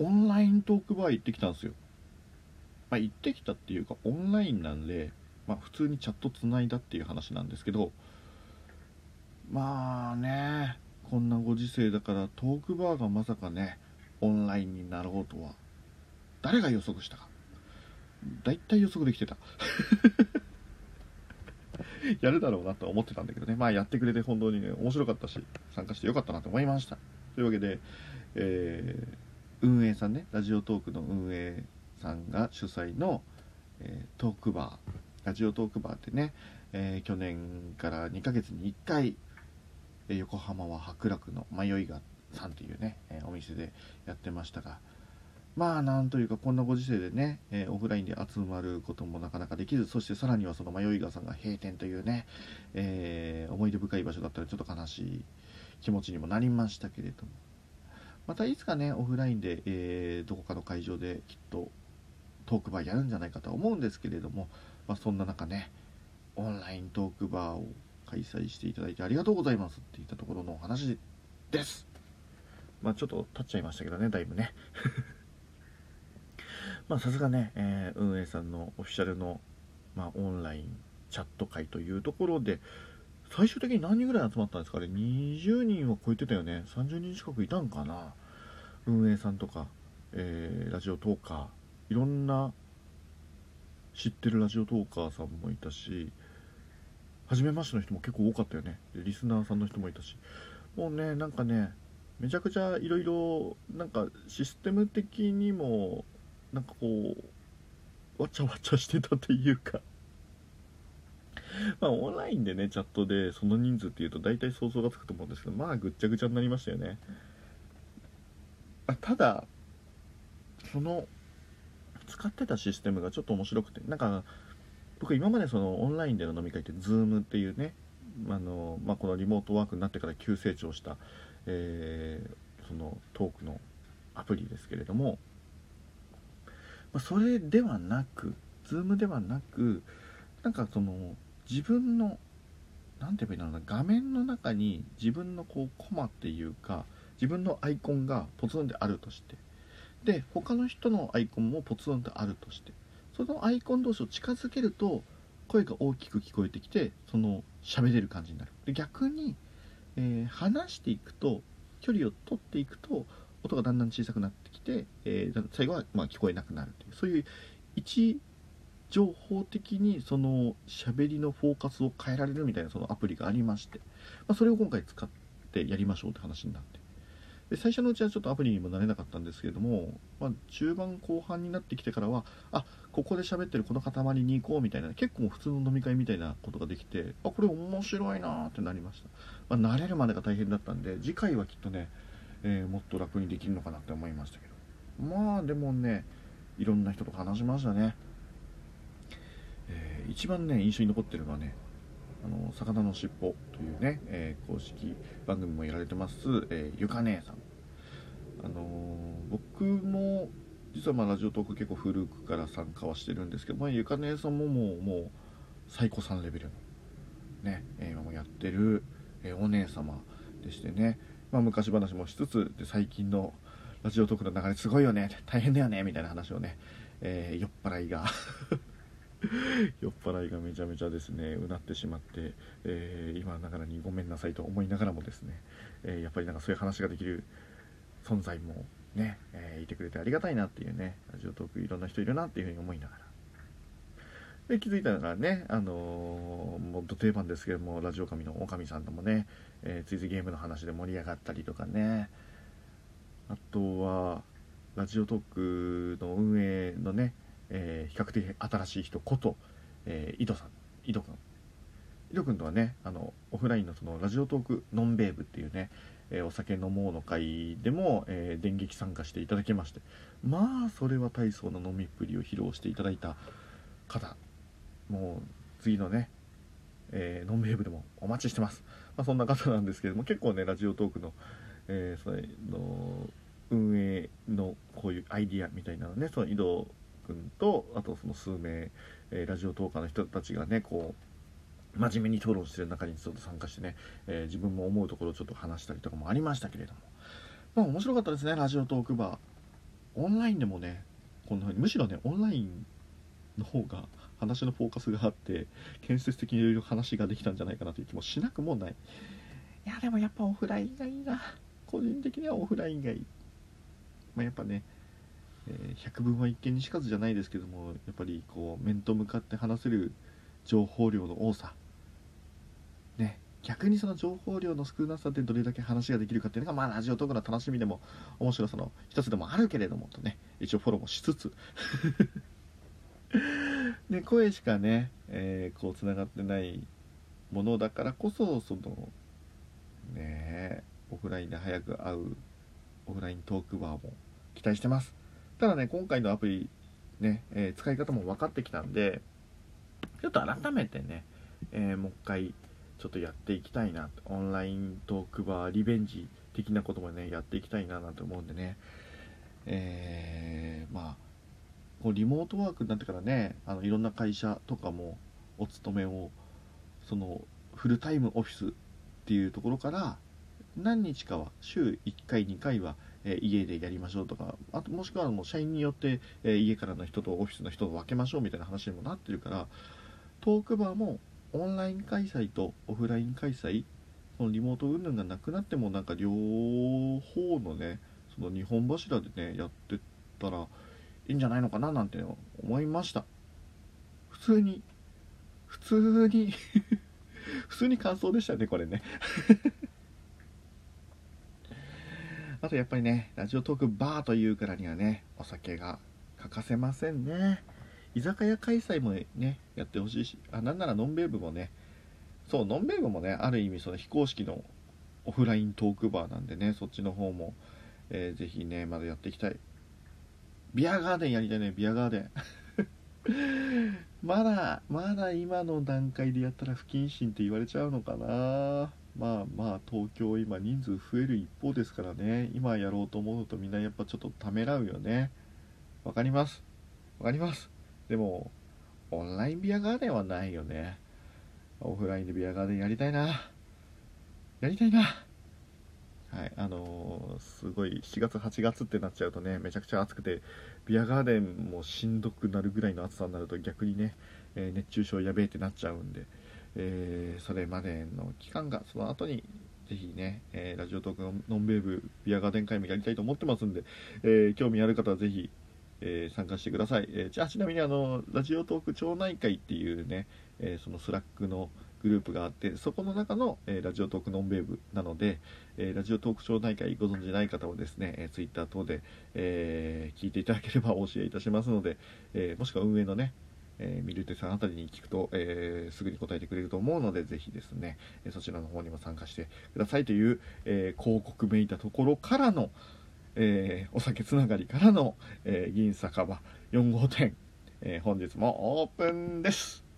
オンライントークバー行ってきたんですよ。まあ行ってきたっていうかオンラインなんでまあ普通にチャットつないだっていう話なんですけどまあねこんなご時世だからトークバーがまさかねオンラインになろうとは誰が予測したか。大体予測できてた。やるだろうなと思ってたんだけどね。まあやってくれて本当にね面白かったし参加してよかったなと思いました。というわけで、えー、運営さんねラジオトークの運営さんが主催の、えー、トークバー。ラジオトークバーってね、えー、去年から2ヶ月に1回、え横浜は白楽の迷いがさんというね、えお店でやってましたがまあなんというかこんなご時世でね、え、オフラインで集まることもなかなかできずそしてさらにはその迷い川さんが閉店というね、えー、思い出深い場所だったらちょっと悲しい気持ちにもなりましたけれども。またいつかねオフラインで、えー、どこかの会場できっとトークバーやるんじゃないかとは思うんですけれども、まあ、そんな中ねオンライントークバーを開催していただいてありがとうございますっていったところのお話です。まあちょっと経っちゃいましたけどねだいぶね。まあさすがね、えー、運営さんのオフィシャルの、まあ、オンラインチャット会というところで最終的に何人ぐらい集まったんですかね？20人は超えてたよね？30人近くいたんかな？運営さんとか、えー、ラジオトーカーいろんな知ってるラジオトーカーさんもいたし初めましての人も結構多かったよね。でリスナーさんの人もいたし。もうねなんかねめちゃくちゃいろいろなんかシステム的にもなんかこうわちゃわちゃしてたというか。まあオンラインでねチャットでその人数っていうと大体想像がつくと思うんですけどまあぐっちゃぐちゃになりましたよね。ただその使ってたシステムがちょっと面白くてなんか僕今までそのオンラインでの飲み会って Zoom っていうねあの、まあ、このリモートワークになってから急成長した、えー、そのトークのアプリですけれどもまあ、それではなく Zoom ではなくなんかその自分の何て言えばいいんだろうな画面の中に自分のこうコマっていうか自分のアイコンがポツンであるとして。で他の人のアイコンもポツンとあるとして。そのアイコン同士を近づけると声が大きく聞こえてきてその喋れる感じになる。で逆に、えー、話していくと距離を取っていくと音がだんだん小さくなってきて、えー、最後はま聞こえなくなるという。そういう位置情報的にその喋りのフォーカスを変えられるみたいなそのアプリがありまして、まあ、それを今回使ってやりましょうって話になって。で最初のうちはちょっとアプリにもなれなかったんですけれども、まあ、中盤後半になってきてからはあここで喋ってるこの塊に行こうみたいな結構普通の飲み会みたいなことができてあこれ面白いなってなりました、まあ、慣れるまでが大変だったんで次回はきっとねえー、もっと楽にできるのかなって思いましたけど。まあでもねいろんな人と話しましたね、えー、一番ね印象に残ってるのはねあの魚の尻尾というね、えー、公式番組もやられてます、えー、ゆか姉さん。あの僕も実はまあラジオトーク結構古くから参加はしてるんですけど、まあ、ゆか姉さんももうもう最高さんレベルのね、え今もやってる、えお姉様でしてね。まあ、昔話もしつつで最近のラジオトークの流れすごいよね大変だよねみたいな話をね、え、酔っ払いが 酔っ払いがめちゃめちゃですねうなってしまって、えー、今ながらにごめんなさいと思いながらもですね、えー、やっぱりなんかそういう話ができる存在もね、え、いてくれてありがたいなっていうねラジオトークいろんな人いるなっていうふうに思いながら。で気づいたのがね、あのー、もうど定番ですけどもラジオ神のおかみさんともね、えー、ついついゲームの話で盛り上がったりとかね。あとはラジオトークの運営のね、えー、比較的新しい人こと、えー、井戸さん井戸くん井戸くんとはねあのオフラインのそのラジオトークノンベーブっていうね、えー、お酒飲もうの会でも、え、電撃参加していただきまして。まあそれは大層な飲みっぷりを披露していただいた方。もう次のね、え、ノンベーブでもお待ちしてます。まあ、そんな方なんですけども結構ねラジオトークの,、え、それの運営のこういうアイディアみたいなのねその井戸君とあとその数名、えー、ラジオトーカーの人たちがねこう真面目に討論してる中にちょっと参加してね、えー、自分も思うところをちょっと話したりとかもありましたけれども。まあ面白かったですねラジオトークバー。オンラインでもねこんな風にむしろねオンラインの方が話のフォーカスがあって建設的にいろいろ話ができたんじゃないかなという気もしなくもない。いやでもやっぱオフラインがいいな。個人的にはオフラインがいい、まあ、やっぱね、えー、百聞は一見にしかずじゃないですけどもやっぱりこう面と向かって話せる情報量の多さ。ね逆にその情報量の少なさでどれだけ話ができるかっていうのがまあラジオトークの楽しみでも面白さの一つでもあるけれどもとね一応フォローもしつつ。で声しかね、えー、こうつながってないものだからこそそのねオフラインで早く会うオフライントークバーも期待してます。ただね今回のアプリね、えー、使い方も分かってきたんでちょっと改めてね、えー、もう一回ちょっとやっていきたいなオンライントークバーリベンジ的なこともねやっていきたいななんて思うんでねえー、まあこうリモートワークになってからねあのいろんな会社とかもお勤めをそのフルタイムオフィスっていうところから何日かは週1回2回は、え、家でやりましょうとかあともしくはもう社員によって、え、家からの人とオフィスの人と分けましょうみたいな話にもなってるからトークバーもオンライン開催とオフライン開催そのリモート云々がなくなってもなんか両方のねその2本柱でねやってったらいいんじゃないのかななんて思いました。普通に普通に 普通に感想でしたねこれね。あとやっぱりねラジオトークバーというからにはねお酒が欠かせませんね。居酒屋開催もねやってほしいしあなんならのんべい部もねそうのんべい部もねある意味その非公式のオフライントークバーなんでねそっちの方も、えー、ぜひねまだやっていきたい。ビアガーデンやりたいねビアガーデン。まだまだ今の段階でやったら不謹慎って言われちゃうのかな。まあまあ東京今人数増える一方ですからね。今やろうと思うとみんなやっぱちょっとためらうよね。わかります。わかります。でもオンラインビアガーデンはないよね。オフラインでビアガーデンやりたいな。やりたいな。はいあのー、すごい7月8月ってなっちゃうとねめちゃくちゃ暑くてビアガーデンもしんどくなるぐらいの暑さになると逆にね、えー、熱中症やべえってなっちゃうんで、えー、それまでの期間がその後にぜひね、えラジオトークのノンベーブビアガーデン会もやりたいと思ってますんで、え興味ある方はぜひ、え参加してください、えじゃあちなみにあの Radiotalk町内会っていうね、えその Slack のグループがあってそこの中の、え、 Radiotalk飲んべえ部なので、え、 Radiotalk町内会ご存じない方はですね、えー、ツイッター等で、え聞いていただければお教えいたしますので、えもしくは運営のねえー、ミルテさんあたりに聞くと、えー、すぐに答えてくれると思うので、ぜひですね、えそちらの方にも参加してくださいという、え広告めいたところからの、えお酒つながりからの、え銀酒場4号店、え本日もオープンです。